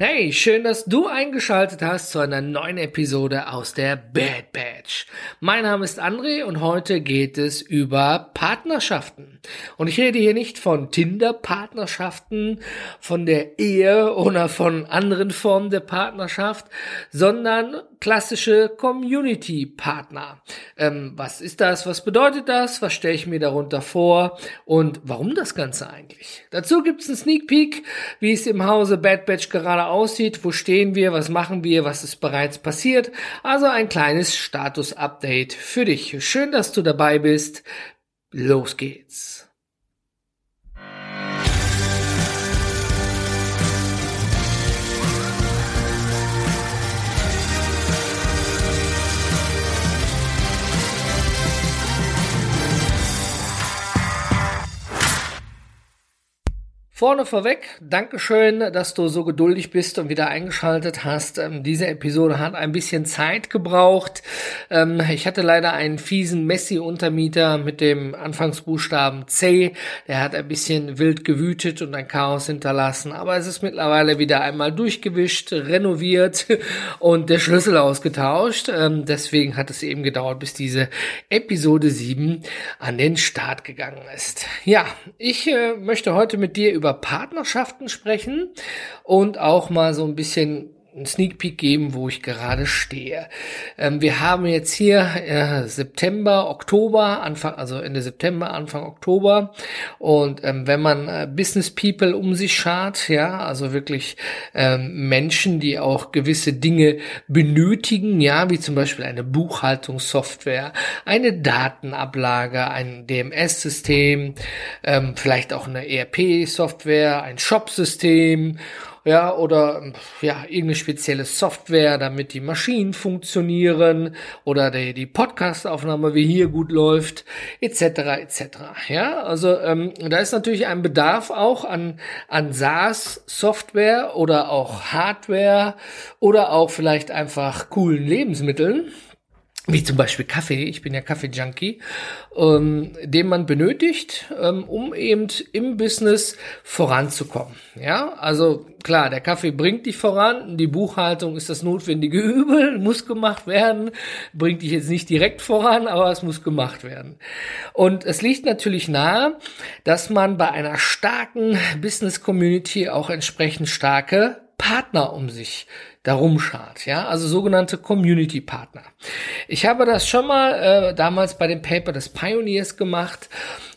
Hey, schön, dass du eingeschaltet hast zu einer neuen Episode aus der Bad Batch. Mein Name ist André und heute geht es über Partnerschaften. Und ich rede hier nicht von Tinder-Partnerschaften, von der Ehe oder von anderen Formen der Partnerschaft, sondern klassische Community-Partner. Ähm, was ist das? Was bedeutet das? Was stelle ich mir darunter vor? Und warum das Ganze eigentlich? Dazu gibt es einen Sneak Peek, wie es im Hause Bad Batch gerade aussieht, wo stehen wir, was machen wir, was ist bereits passiert. Also ein kleines Status-Update für dich. Schön, dass du dabei bist. Los geht's. Vorne vorweg, Dankeschön, dass du so geduldig bist und wieder eingeschaltet hast. Ähm, diese Episode hat ein bisschen Zeit gebraucht. Ähm, ich hatte leider einen fiesen Messi-Untermieter mit dem Anfangsbuchstaben C. Der hat ein bisschen wild gewütet und ein Chaos hinterlassen. Aber es ist mittlerweile wieder einmal durchgewischt, renoviert und der Schlüssel ausgetauscht. Ähm, deswegen hat es eben gedauert, bis diese Episode 7 an den Start gegangen ist. Ja, ich äh, möchte heute mit dir über über Partnerschaften sprechen und auch mal so ein bisschen einen Sneak Peek geben, wo ich gerade stehe. Ähm, wir haben jetzt hier äh, September, Oktober, Anfang, also Ende September, Anfang Oktober. Und ähm, wenn man äh, Business People um sich schart, ja, also wirklich ähm, Menschen, die auch gewisse Dinge benötigen, ja, wie zum Beispiel eine Buchhaltungssoftware, eine Datenablage, ein DMS-System, ähm, vielleicht auch eine ERP-Software, ein Shop-System ja, oder ja, irgendeine spezielle Software, damit die Maschinen funktionieren oder die, die Podcast-Aufnahme wie hier gut läuft, etc. etc. Ja, also ähm, da ist natürlich ein Bedarf auch an, an SaaS-Software oder auch Hardware oder auch vielleicht einfach coolen Lebensmitteln wie zum Beispiel Kaffee, ich bin ja Kaffee-Junkie, ähm, den man benötigt, ähm, um eben im Business voranzukommen. Ja, also klar, der Kaffee bringt dich voran, die Buchhaltung ist das notwendige Übel, muss gemacht werden, bringt dich jetzt nicht direkt voran, aber es muss gemacht werden. Und es liegt natürlich nahe, dass man bei einer starken Business-Community auch entsprechend starke Partner um sich darum schart, ja, also sogenannte Community Partner. Ich habe das schon mal äh, damals bei dem Paper des Pioneers gemacht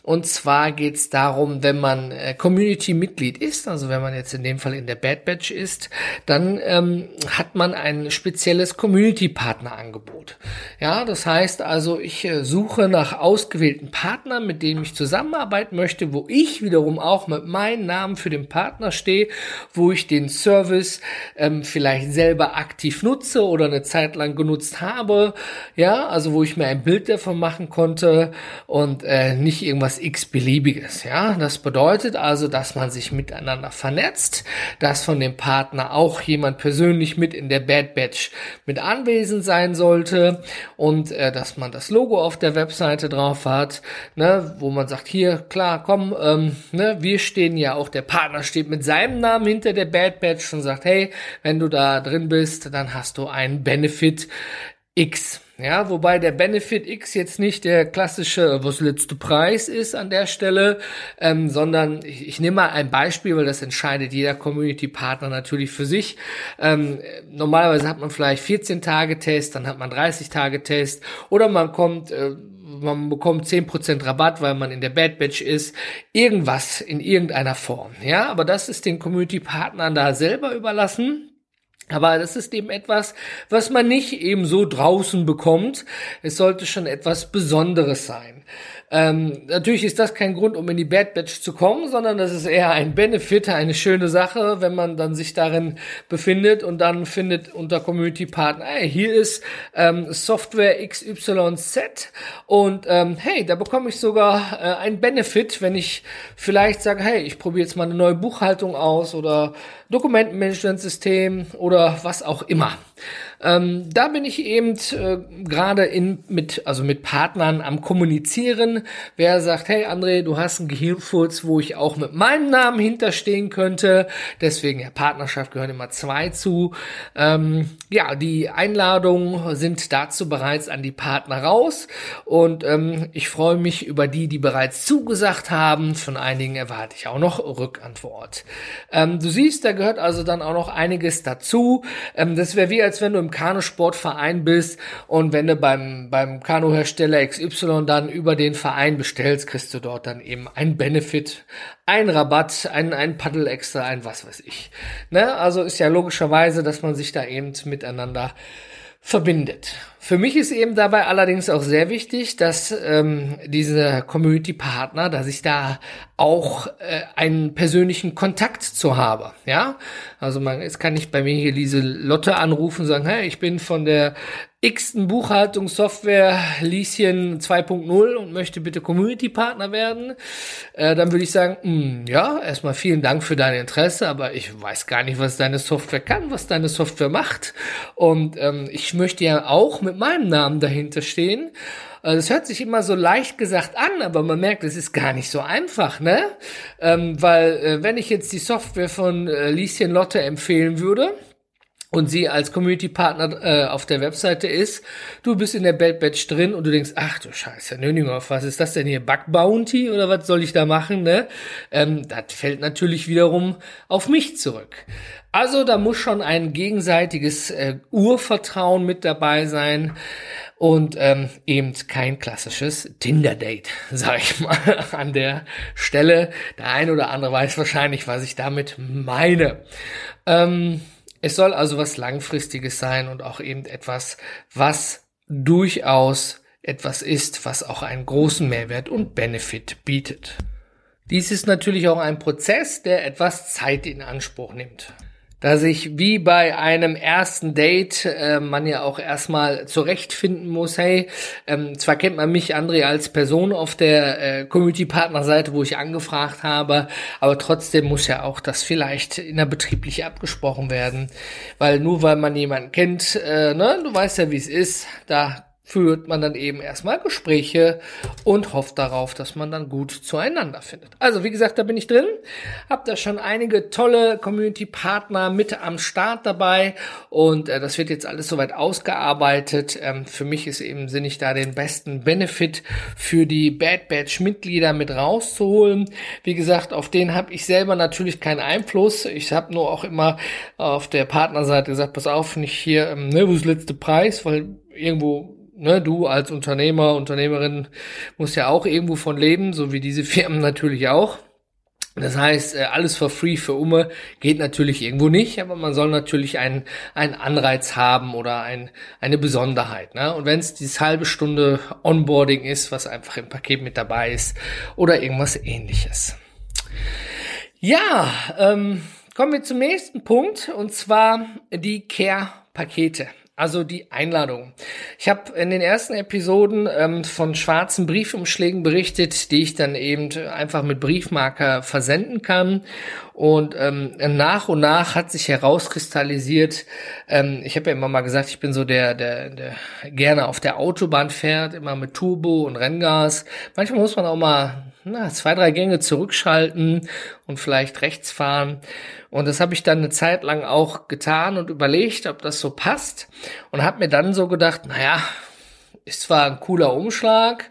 und zwar geht es darum, wenn man äh, Community-Mitglied ist, also wenn man jetzt in dem Fall in der Bad Batch ist, dann ähm, hat man ein spezielles Community-Partner-Angebot. Ja, das heißt also, ich äh, suche nach ausgewählten Partnern, mit denen ich zusammenarbeiten möchte, wo ich wiederum auch mit meinem Namen für den Partner stehe, wo ich den Service ähm, vielleicht selber aktiv nutze oder eine Zeit lang genutzt habe. Ja, also wo ich mir ein Bild davon machen konnte und äh, nicht irgendwas etwas x-beliebiges. Ja, das bedeutet also, dass man sich miteinander vernetzt, dass von dem Partner auch jemand persönlich mit in der Bad Batch mit anwesend sein sollte und äh, dass man das Logo auf der Webseite drauf hat, ne, wo man sagt, hier, klar, komm, ähm, ne, wir stehen ja auch, der Partner steht mit seinem Namen hinter der Bad Batch und sagt, hey, wenn du da drin bist, dann hast du einen Benefit X. Ja, wobei der Benefit X jetzt nicht der klassische, was letzte Preis ist an der Stelle, ähm, sondern ich, ich nehme mal ein Beispiel, weil das entscheidet jeder Community-Partner natürlich für sich. Ähm, normalerweise hat man vielleicht 14 Tage Test, dann hat man 30 Tage Test oder man kommt, äh, man bekommt 10% Rabatt, weil man in der Bad Batch ist. Irgendwas in irgendeiner Form. Ja, aber das ist den Community-Partnern da selber überlassen. Aber das ist eben etwas, was man nicht eben so draußen bekommt. Es sollte schon etwas Besonderes sein. Ähm, natürlich ist das kein Grund, um in die Bad Batch zu kommen, sondern das ist eher ein Benefit, eine schöne Sache, wenn man dann sich darin befindet und dann findet unter Community Partner, hey, hier ist ähm, Software XYZ und ähm, hey, da bekomme ich sogar äh, ein Benefit, wenn ich vielleicht sage, hey, ich probiere jetzt mal eine neue Buchhaltung aus oder Dokumentenmanagementsystem oder was auch immer. Ähm, da bin ich eben äh, gerade in mit also mit Partnern am kommunizieren. Wer sagt, hey André, du hast einen Gehirnfurz, wo ich auch mit meinem Namen hinterstehen könnte. Deswegen ja Partnerschaft gehören immer zwei zu. Ähm, ja, die Einladungen sind dazu bereits an die Partner raus und ähm, ich freue mich über die, die bereits zugesagt haben. Von einigen erwarte ich auch noch Rückantwort. Ähm, du siehst, da gehört also dann auch noch einiges dazu. Ähm, das wäre wie als wenn du im Kanusportverein bist und wenn du beim, beim Kanuhersteller XY dann über den Verein bestellst, kriegst du dort dann eben ein Benefit, ein Rabatt, ein, ein Paddel extra, ein was weiß ich. Ne? Also ist ja logischerweise, dass man sich da eben miteinander verbindet. Für mich ist eben dabei allerdings auch sehr wichtig, dass ähm, diese Community-Partner, dass ich da auch äh, einen persönlichen Kontakt zu habe. Ja, also man, jetzt kann ich bei mir hier diese Lotte anrufen sagen, hey, ich bin von der x-ten Buchhaltungssoftware Lieschen 2.0 und möchte bitte Community-Partner werden, äh, dann würde ich sagen, mh, hm, ja, erstmal vielen Dank für dein Interesse, aber ich weiß gar nicht, was deine Software kann, was deine Software macht. Und ähm, ich möchte ja auch mit meinem Namen dahinter stehen. Äh, das hört sich immer so leicht gesagt an, aber man merkt, es ist gar nicht so einfach, ne? Ähm, weil äh, wenn ich jetzt die Software von äh, Lieschen Lotte empfehlen würde, und sie als Community-Partner äh, auf der Webseite ist, du bist in der Bad Batch drin und du denkst, ach du Scheiße, Nöninger, was ist das denn hier, Bug Bounty oder was soll ich da machen, ne? Ähm, das fällt natürlich wiederum auf mich zurück. Also da muss schon ein gegenseitiges äh, Urvertrauen mit dabei sein und ähm, eben kein klassisches Tinder-Date, sag ich mal an der Stelle. Der eine oder andere weiß wahrscheinlich, was ich damit meine. Ähm, es soll also was Langfristiges sein und auch eben etwas, was durchaus etwas ist, was auch einen großen Mehrwert und Benefit bietet. Dies ist natürlich auch ein Prozess, der etwas Zeit in Anspruch nimmt da sich wie bei einem ersten Date äh, man ja auch erstmal zurechtfinden muss, hey, ähm, zwar kennt man mich, André, als Person auf der äh, Community-Partner-Seite, wo ich angefragt habe, aber trotzdem muss ja auch das vielleicht innerbetrieblich abgesprochen werden, weil nur weil man jemanden kennt, äh, ne, du weißt ja, wie es ist, da führt man dann eben erstmal Gespräche und hofft darauf, dass man dann gut zueinander findet. Also wie gesagt, da bin ich drin, habe da schon einige tolle Community-Partner mit am Start dabei und äh, das wird jetzt alles soweit ausgearbeitet. Ähm, für mich ist eben sinnig da den besten Benefit für die Bad Batch-Mitglieder mit rauszuholen. Wie gesagt, auf den habe ich selber natürlich keinen Einfluss. Ich habe nur auch immer auf der Partnerseite gesagt, pass auf, nicht hier, ähm, ne, wo ist der letzte Preis, weil irgendwo ne, du als Unternehmer, Unternehmerin musst ja auch irgendwo von leben, so wie diese Firmen natürlich auch. Das heißt, äh, alles for free für Umme geht natürlich irgendwo nicht, aber man soll natürlich einen, einen Anreiz haben oder ein, eine Besonderheit. Ne? Und wenn es diese halbe Stunde Onboarding ist, was einfach im Paket mit dabei ist oder irgendwas ähnliches. Ja, ähm, kommen wir zum nächsten Punkt und zwar die Care-Pakete also die Einladung. Ich habe in den ersten Episoden ähm, von schwarzen Briefumschlägen berichtet, die ich dann eben einfach mit Briefmarker versenden kann. Und ähm, nach und nach hat sich herauskristallisiert, ähm, ich habe ja immer mal gesagt, ich bin so der, der, der gerne auf der Autobahn fährt, immer mit Turbo und Renngas. Manchmal muss man auch mal na, zwei, drei Gänge zurückschalten und vielleicht rechts fahren. Und das habe ich dann eine Zeit lang auch getan und überlegt, ob das so passt. Und habe mir dann so gedacht, naja, ist zwar ein cooler Umschlag,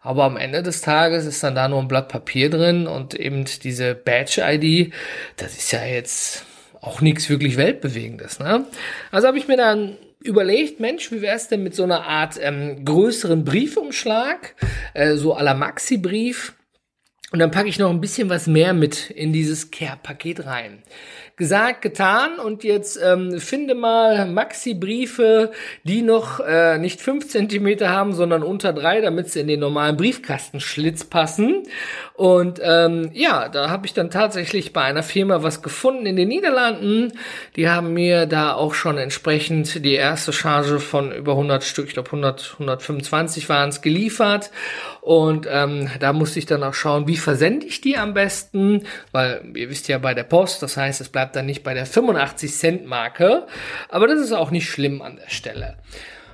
aber am Ende des Tages ist dann da nur ein Blatt Papier drin und eben diese Badge-ID, das ist ja jetzt auch nichts wirklich Weltbewegendes. Ne? Also habe ich mir dann überlegt, Mensch, wie wäre es denn mit so einer Art ähm, größeren Briefumschlag, äh, so à la Maxi-Brief, und dann packe ich noch ein bisschen was mehr mit in dieses Care-Paket rein. Gesagt, getan und jetzt ähm, finde mal Maxi-Briefe, die noch äh, nicht fünf Zentimeter haben, sondern unter drei, damit sie in den normalen Briefkastenschlitz passen. Und ähm, ja, da habe ich dann tatsächlich bei einer Firma was gefunden in den Niederlanden. Die haben mir da auch schon entsprechend die erste Charge von über 100 Stück, ich glaube 100, 125 waren es geliefert. Und ähm, da musste ich dann auch schauen, wie versende ich die am besten, weil ihr wisst ja bei der Post, das heißt, es bleibt dann nicht bei der 85 Cent Marke, aber das ist auch nicht schlimm an der Stelle.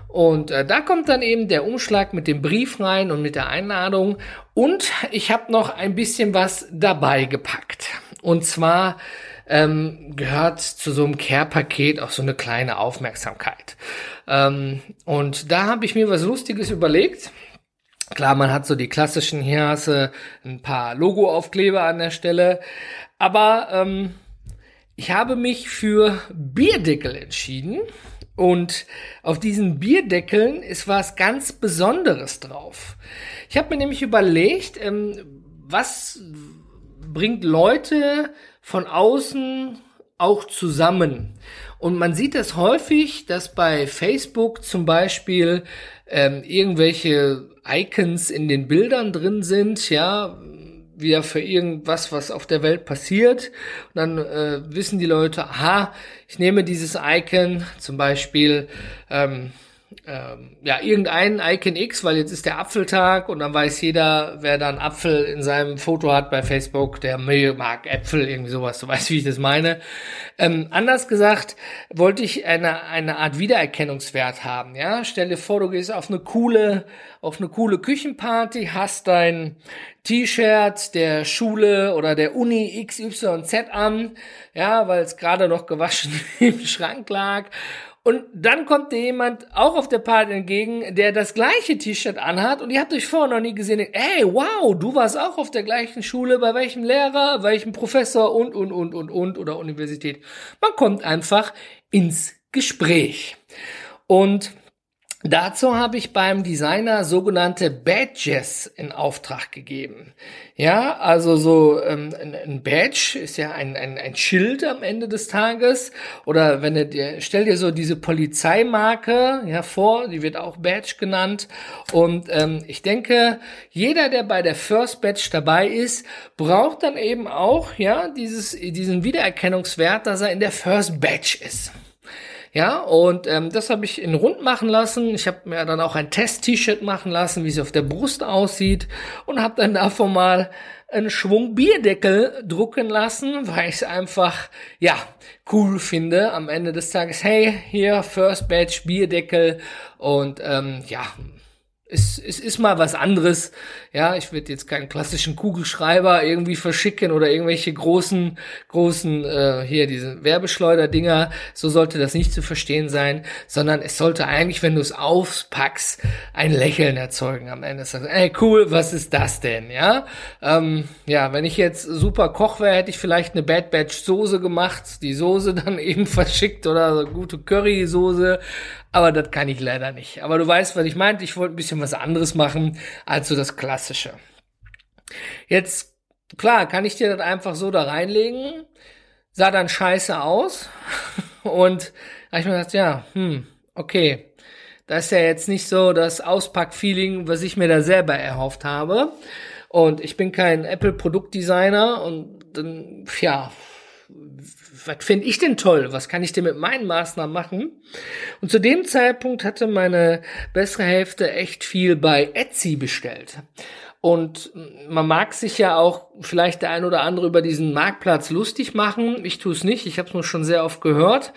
Und äh, da kommt dann eben der Umschlag mit dem Brief rein und mit der Einladung. Und ich habe noch ein bisschen was dabei gepackt. Und zwar ähm, gehört zu so einem Care-Paket auch so eine kleine Aufmerksamkeit. Ähm, und da habe ich mir was Lustiges überlegt. Klar, man hat so die klassischen, hier hast du ein paar Logo-Aufkleber an der Stelle. Aber ähm, ich habe mich für Bierdeckel entschieden. Und auf diesen Bierdeckeln ist was ganz Besonderes drauf. Ich habe mir nämlich überlegt, ähm, was bringt Leute von außen auch zusammen. Und man sieht das häufig, dass bei Facebook zum Beispiel ähm, irgendwelche Icons in den Bildern drin sind, ja, wieder für irgendwas, was auf der Welt passiert. Und dann äh, wissen die Leute, aha, ich nehme dieses Icon, zum Beispiel ähm, ähm, ja, irgendein Icon X, weil jetzt ist der Apfeltag und dann weiß jeder, wer da einen Apfel in seinem Foto hat bei Facebook, der mag Äpfel, irgendwie sowas, du weißt, wie ich das meine. Ähm, anders gesagt, wollte ich eine, eine Art Wiedererkennungswert haben, ja. Stell dir vor, du gehst auf eine coole, auf eine coole Küchenparty, hast dein T-Shirt der Schule oder der Uni XYZ an, ja, weil es gerade noch gewaschen im Schrank lag und dann kommt dir jemand auch auf der Party entgegen, der das gleiche T-Shirt anhat und ihr habt euch vorher noch nie gesehen. Ey, wow, du warst auch auf der gleichen Schule, bei welchem Lehrer, welchem Professor und, und, und, und, und oder Universität. Man kommt einfach ins Gespräch. Und Dazu habe ich beim Designer sogenannte Badges in Auftrag gegeben. Ja, also so ähm, ein Badge ist ja ein, ein, ein Schild am Ende des Tages. Oder wenn du dir, stell dir so diese Polizeimarke ja vor, die wird auch Badge genannt. Und ähm, ich denke, jeder, der bei der First Badge dabei ist, braucht dann eben auch ja dieses, diesen Wiedererkennungswert, dass er in der First Badge ist. Ja, und ähm, das habe ich in rund machen lassen. Ich habe mir dann auch ein Test-T-Shirt machen lassen, wie es auf der Brust aussieht und habe dann davon mal einen Schwung Bierdeckel drucken lassen, weil ich es einfach, ja, cool finde am Ende des Tages. Hey, hier, First Batch Bierdeckel und ähm, ja, es, es ist mal was anderes. Ja, ich würde jetzt keinen klassischen Kugelschreiber irgendwie verschicken oder irgendwelche großen, großen, äh, hier diese Werbeschleuder-Dinger. So sollte das nicht zu verstehen sein, sondern es sollte eigentlich, wenn du es aufpackst, ein Lächeln erzeugen am Ende. Sagst, ey, cool, was ist das denn? Ja, ähm, ja, wenn ich jetzt super Koch wäre, hätte ich vielleicht eine Bad Batch Soße gemacht, die Soße dann eben verschickt oder gute Curry-Soße aber das kann ich leider nicht. Aber du weißt, was ich meinte. Ich wollte ein bisschen was anderes machen als so das Klassische. Jetzt, klar, kann ich dir das einfach so da reinlegen. Sah dann scheiße aus. Und habe ich mir gedacht, ja, hm, okay. Das ist ja jetzt nicht so das Auspack-Feeling, was ich mir da selber erhofft habe. Und ich bin kein Apple-Produktdesigner und dann, ja, was finde ich denn toll? Was kann ich denn mit meinen Maßnahmen machen? Und zu dem Zeitpunkt hatte meine bessere Hälfte echt viel bei Etsy bestellt. Und man mag sich ja auch vielleicht der ein oder andere über diesen Marktplatz lustig machen. Ich tue es nicht. Ich habe es nur schon sehr oft gehört,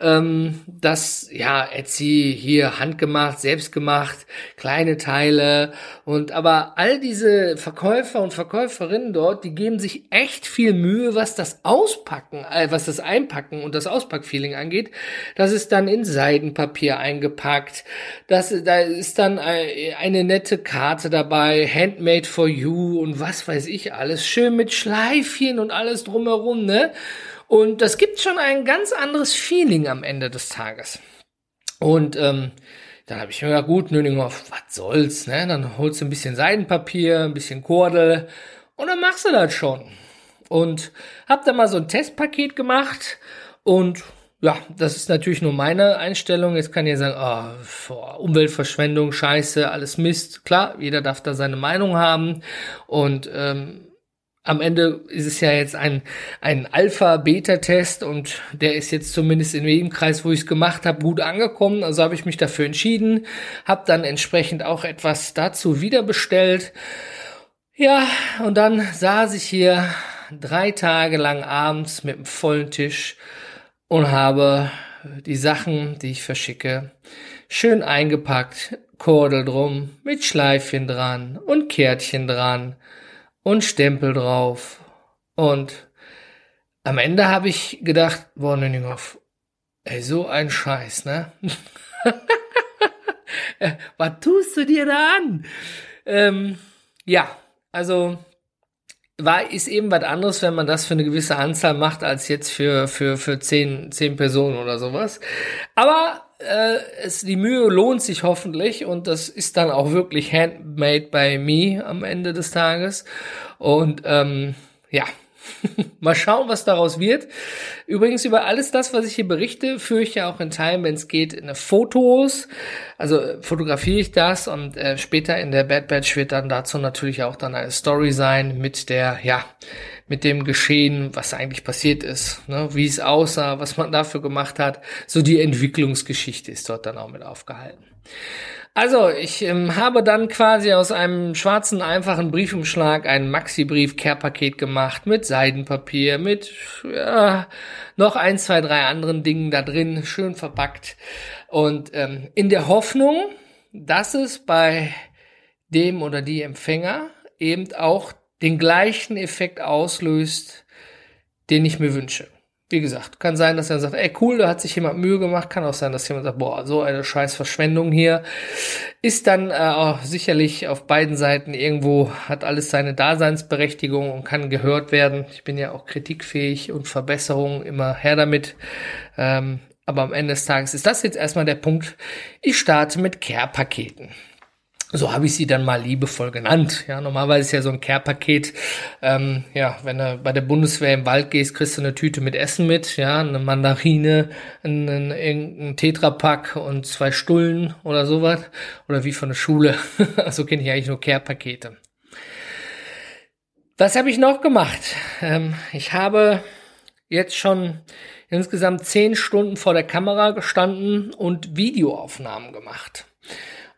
ähm, dass ja Etsy hier handgemacht, selbstgemacht, kleine Teile und aber all diese Verkäufer und Verkäuferinnen dort, die geben sich echt viel Mühe, was das Auspacken, äh, was das Einpacken und das Auspackfeeling angeht. Das ist dann in Seidenpapier eingepackt. Das da ist dann äh, eine nette Karte dabei, Hand Handmade for You und was weiß ich alles. Schön mit Schleifchen und alles drumherum, ne? Und das gibt schon ein ganz anderes Feeling am Ende des Tages. Und ähm, dann habe ich mir gedacht, gut, Nöninger, was soll's, ne? Dann holst du ein bisschen Seidenpapier, ein bisschen Kordel und dann machst du das schon. Und hab da mal so ein Testpaket gemacht und ja, das ist natürlich nur meine Einstellung. Jetzt kann ihr sagen, oh, Umweltverschwendung, Scheiße, alles Mist. Klar, jeder darf da seine Meinung haben. Und ähm, am Ende ist es ja jetzt ein, ein Alpha-Beta-Test und der ist jetzt zumindest in dem Kreis, wo ich es gemacht habe, gut angekommen. Also habe ich mich dafür entschieden, habe dann entsprechend auch etwas dazu wieder bestellt. Ja, und dann saß ich hier drei Tage lang abends mit einem vollen Tisch und habe die Sachen, die ich verschicke, schön eingepackt, Kordel drum, mit Schleifchen dran und Kärtchen dran und Stempel drauf. Und am Ende habe ich gedacht, boah, Nüninghoff, ey, so ein Scheiß, ne? Was tust du dir da an? Ähm, ja, also war, ist eben was anderes, wenn man das für eine gewisse Anzahl macht, als jetzt für, für, für zehn, zehn Personen oder sowas. Aber äh, es, die Mühe lohnt sich hoffentlich und das ist dann auch wirklich handmade by me am Ende des Tages. Und ähm, ja, Mal schauen, was daraus wird. Übrigens über alles das, was ich hier berichte, führe ich ja auch in Teilen, wenn es geht, in Fotos. Also äh, fotografiere ich das und äh, später in der Bad Batch wird dann dazu natürlich auch dann eine Story sein mit der, ja, mit dem Geschehen, was eigentlich passiert ist, ne? wie es aussah, was man dafür gemacht hat. So die Entwicklungsgeschichte ist dort dann auch mit aufgehalten. Also, ich ähm, habe dann quasi aus einem schwarzen, einfachen Briefumschlag ein Maxi-Brief-Care-Paket gemacht mit Seidenpapier, mit ja, noch ein, zwei, drei anderen Dingen da drin, schön verpackt. Und ähm, in der Hoffnung, dass es bei dem oder die Empfänger eben auch den gleichen Effekt auslöst, den ich mir wünsche. Wie gesagt, kann sein, dass er sagt, ey cool, da hat sich jemand Mühe gemacht. Kann auch sein, dass jemand sagt, boah, so eine scheiß Verschwendung hier. Ist dann äh, sicherlich auf beiden Seiten irgendwo, hat alles seine Daseinsberechtigung und kann gehört werden. Ich bin ja auch kritikfähig und Verbesserungen immer her damit. Ähm, aber am Ende des Tages ist das jetzt erstmal der Punkt. Ich starte mit Care-Paketen. So habe ich sie dann mal liebevoll genannt. Ja, normalerweise ist ja so ein Care-Paket, ähm, ja, wenn du bei der Bundeswehr im Wald gehst, kriegst du eine Tüte mit Essen mit, ja, eine Mandarine, einen, einen Tetrapack und zwei Stullen oder sowas. Oder wie von der Schule. so kenne ich eigentlich nur Care-Pakete. Was habe ich noch gemacht? Ähm, ich habe jetzt schon insgesamt zehn Stunden vor der Kamera gestanden und Videoaufnahmen gemacht.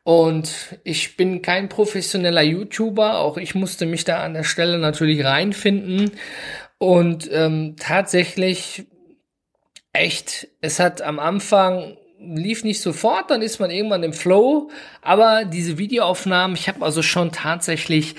Und ich bin kein professioneller YouTuber, auch ich musste mich da an der Stelle natürlich reinfinden. Und ähm, tatsächlich, echt, es hat am Anfang lief nicht sofort, dann ist man irgendwann im Flow. Aber diese Videoaufnahmen, ich habe also schon tatsächlich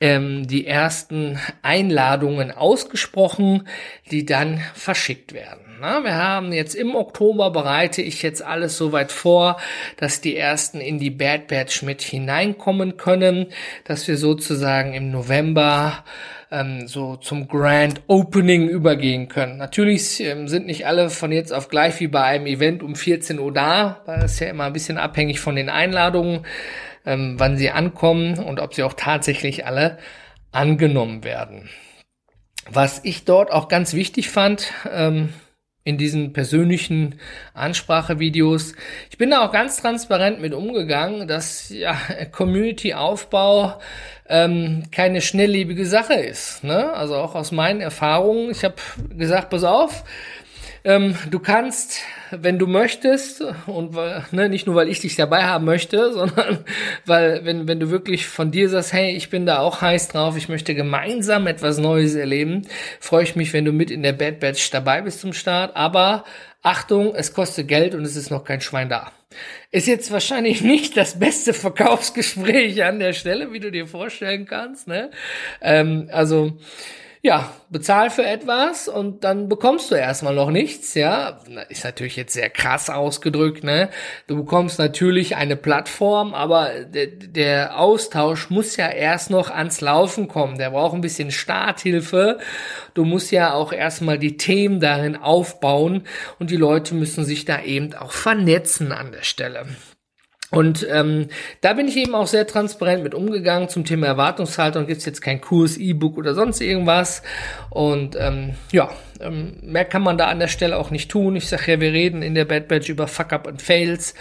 ähm, die ersten Einladungen ausgesprochen, die dann verschickt werden. Na, wir haben jetzt im Oktober bereite ich jetzt alles soweit vor, dass die ersten in die Bad Batch mit hineinkommen können, dass wir sozusagen im November ähm, so zum Grand Opening übergehen können. Natürlich ähm, sind nicht alle von jetzt auf gleich wie bei einem Event um 14 Uhr da, weil es ja immer ein bisschen abhängig von den Einladungen, ähm, wann sie ankommen und ob sie auch tatsächlich alle angenommen werden. Was ich dort auch ganz wichtig fand, ähm, in diesen persönlichen Ansprachevideos. Ich bin da auch ganz transparent mit umgegangen, dass ja Community-Aufbau ähm, keine schnelllebige Sache ist. Ne? Also auch aus meinen Erfahrungen. Ich habe gesagt, pass auf, ähm, du kannst, wenn du möchtest, und ne, nicht nur, weil ich dich dabei haben möchte, sondern weil, wenn, wenn du wirklich von dir sagst, hey, ich bin da auch heiß drauf, ich möchte gemeinsam etwas Neues erleben, freue ich mich, wenn du mit in der Bad Batch dabei bist zum Start. Aber Achtung, es kostet Geld und es ist noch kein Schwein da. Ist jetzt wahrscheinlich nicht das beste Verkaufsgespräch an der Stelle, wie du dir vorstellen kannst. Ne? Ähm, also ja, bezahl für etwas und dann bekommst du erstmal noch nichts, ja. Ist natürlich jetzt sehr krass ausgedrückt, ne? Du bekommst natürlich eine Plattform, aber der, der Austausch muss ja erst noch ans Laufen kommen. Der braucht ein bisschen Starthilfe. Du musst ja auch erstmal die Themen darin aufbauen und die Leute müssen sich da eben auch vernetzen an der Stelle. Und ähm, da bin ich eben auch sehr transparent mit umgegangen zum Thema Erwartungshaltung. Gibt es jetzt kein Kurs, E-Book oder sonst irgendwas. Und ähm, ja, ähm, mehr kann man da an der Stelle auch nicht tun. Ich sage ja, wir reden in der Bad Badge über Fuck-Up und Fails.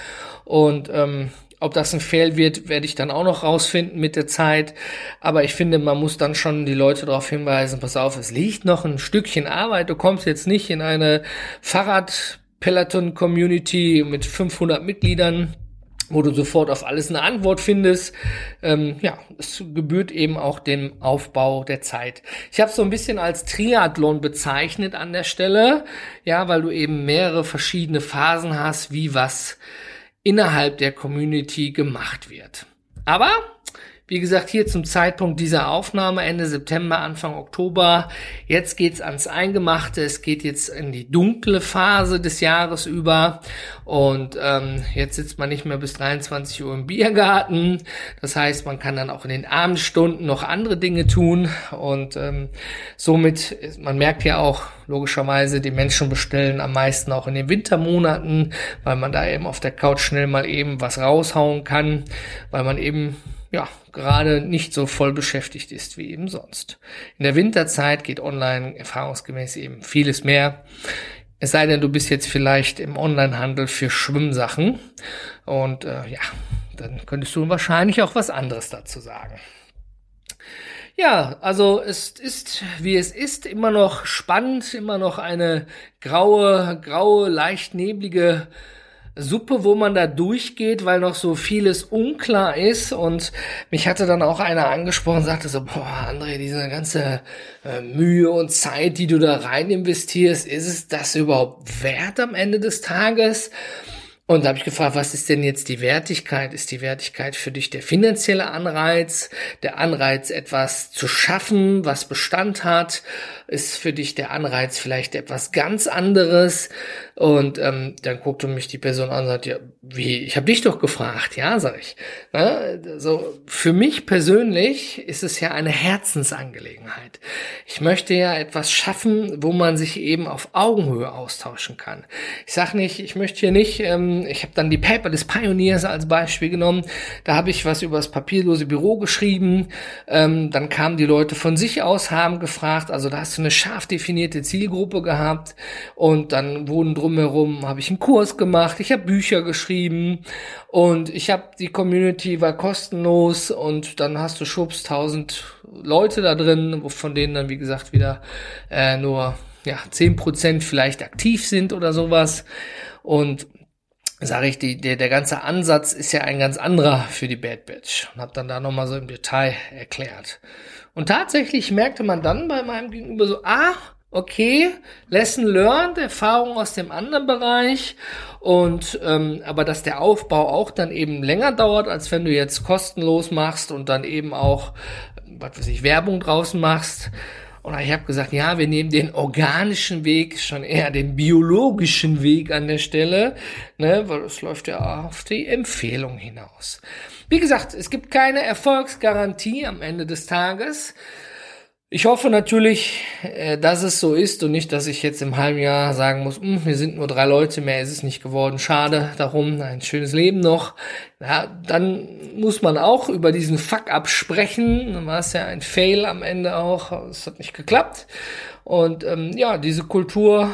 Und ähm, ob das ein Fail wird, werde ich dann auch noch rausfinden mit der Zeit. Aber ich finde, man muss dann schon die Leute darauf hinweisen, pass auf, es liegt noch ein Stückchen Arbeit. Du kommst jetzt nicht in eine Fahrrad-Peloton-Community mit 500 Mitgliedern wo du sofort auf alles eine Antwort findest. Ähm, ja, es gebührt eben auch dem Aufbau der Zeit. Ich habe so ein bisschen als Triathlon bezeichnet an der Stelle, ja, weil du eben mehrere verschiedene Phasen hast, wie was innerhalb der Community gemacht wird. Aber wie gesagt, hier zum Zeitpunkt dieser Aufnahme Ende September, Anfang Oktober. Jetzt geht's ans Eingemachte. Es geht jetzt in die dunkle Phase des Jahres über. Und ähm, jetzt sitzt man nicht mehr bis 23 Uhr im Biergarten. Das heißt, man kann dann auch in den Abendstunden noch andere Dinge tun. Und ähm, somit, man merkt ja auch logischerweise, die Menschen bestellen am meisten auch in den Wintermonaten, weil man da eben auf der Couch schnell mal eben was raushauen kann, weil man eben ja, gerade nicht so voll beschäftigt ist wie eben sonst. In der Winterzeit geht online erfahrungsgemäß eben vieles mehr. Es sei denn, du bist jetzt vielleicht im Onlinehandel für Schwimmsachen und äh, ja, dann könntest du wahrscheinlich auch was anderes dazu sagen. Ja, also es ist, wie es ist, immer noch spannend, immer noch eine graue, graue, leicht neblige Suppe, wo man da durchgeht, weil noch so vieles unklar ist. Und mich hatte dann auch einer angesprochen, sagte so, boah, André, diese ganze äh, Mühe und Zeit, die du da rein investierst, ist es das überhaupt wert am Ende des Tages? Und da habe ich gefragt, was ist denn jetzt die Wertigkeit? Ist die Wertigkeit für dich der finanzielle Anreiz, der Anreiz, etwas zu schaffen, was Bestand hat? Ist für dich der Anreiz vielleicht etwas ganz anderes? Und ähm, dann guckte mich die Person an und sagte, ja, wie, ich habe dich doch gefragt, ja, sag ich. Ne? So, für mich persönlich ist es ja eine Herzensangelegenheit. Ich möchte ja etwas schaffen, wo man sich eben auf Augenhöhe austauschen kann. Ich sag nicht, ich möchte hier nicht, ähm, ich habe dann die Paper des Pioneers als Beispiel genommen, da habe ich was über das papierlose Büro geschrieben, ähm, dann kamen die Leute von sich aus, haben gefragt, also da hast du eine scharf definierte Zielgruppe gehabt. Und dann wurden drumherum habe ich einen Kurs gemacht, ich habe Bücher geschrieben. Und ich habe die Community war kostenlos. Und dann hast du schubs tausend Leute da drin, von denen dann wie gesagt wieder äh, nur ja zehn Prozent vielleicht aktiv sind oder sowas. Und sage ich, die, der, der ganze Ansatz ist ja ein ganz anderer für die Bad Batch und habe dann da nochmal so im Detail erklärt. Und tatsächlich merkte man dann bei meinem Gegenüber so, ah, okay, Lesson learned, Erfahrung aus dem anderen Bereich und ähm, aber dass der Aufbau auch dann eben länger dauert, als wenn du jetzt kostenlos machst und dann eben auch, was weiß ich, Werbung draußen machst. Und ich habe gesagt, ja, wir nehmen den organischen Weg, schon eher den biologischen Weg an der Stelle, ne, weil es läuft ja auf die Empfehlung hinaus. Wie gesagt, es gibt keine Erfolgsgarantie am Ende des Tages. Ich hoffe natürlich, äh, dass es so ist und nicht, dass ich jetzt im halben Jahr sagen muss, hm, wir sind nur drei Leute, mehr ist es nicht geworden. Schade darum, ein schönes Leben noch. Ja, dann muss man auch über diesen Fuck absprechen. Dann war es ja ein Fail am Ende auch. Es hat nicht geklappt. Und ähm, ja, diese Kultur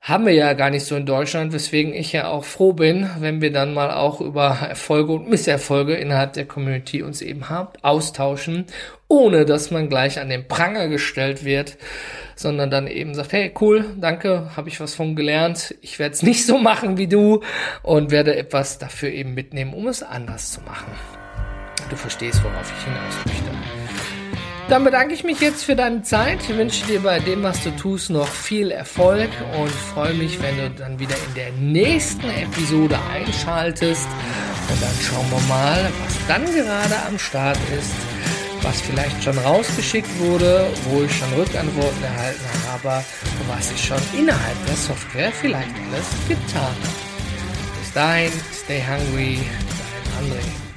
haben wir ja gar nicht so in Deutschland, weswegen ich ja auch froh bin, wenn wir dann mal auch über Erfolge und Misserfolge innerhalb der Community uns eben austauschen, ohne dass man gleich an den Pranger gestellt wird, sondern dann eben sagt, hey, cool, danke, habe ich was von gelernt, ich werde es nicht so machen wie du und werde etwas dafür eben mitnehmen, um es anders zu machen. Du verstehst, worauf ich hinaus möchte. Dann bedanke ich mich jetzt für deine Zeit. Ich wünsche dir bei dem, was du tust, noch viel Erfolg und freue mich, wenn du dann wieder in der nächsten Episode einschaltest. Und dann schauen wir mal, was dann gerade am Start ist, was vielleicht schon rausgeschickt wurde, wo ich schon Rückantworten erhalten habe, was ich schon innerhalb der Software vielleicht alles getan habe. Bis dahin, stay hungry, dein André.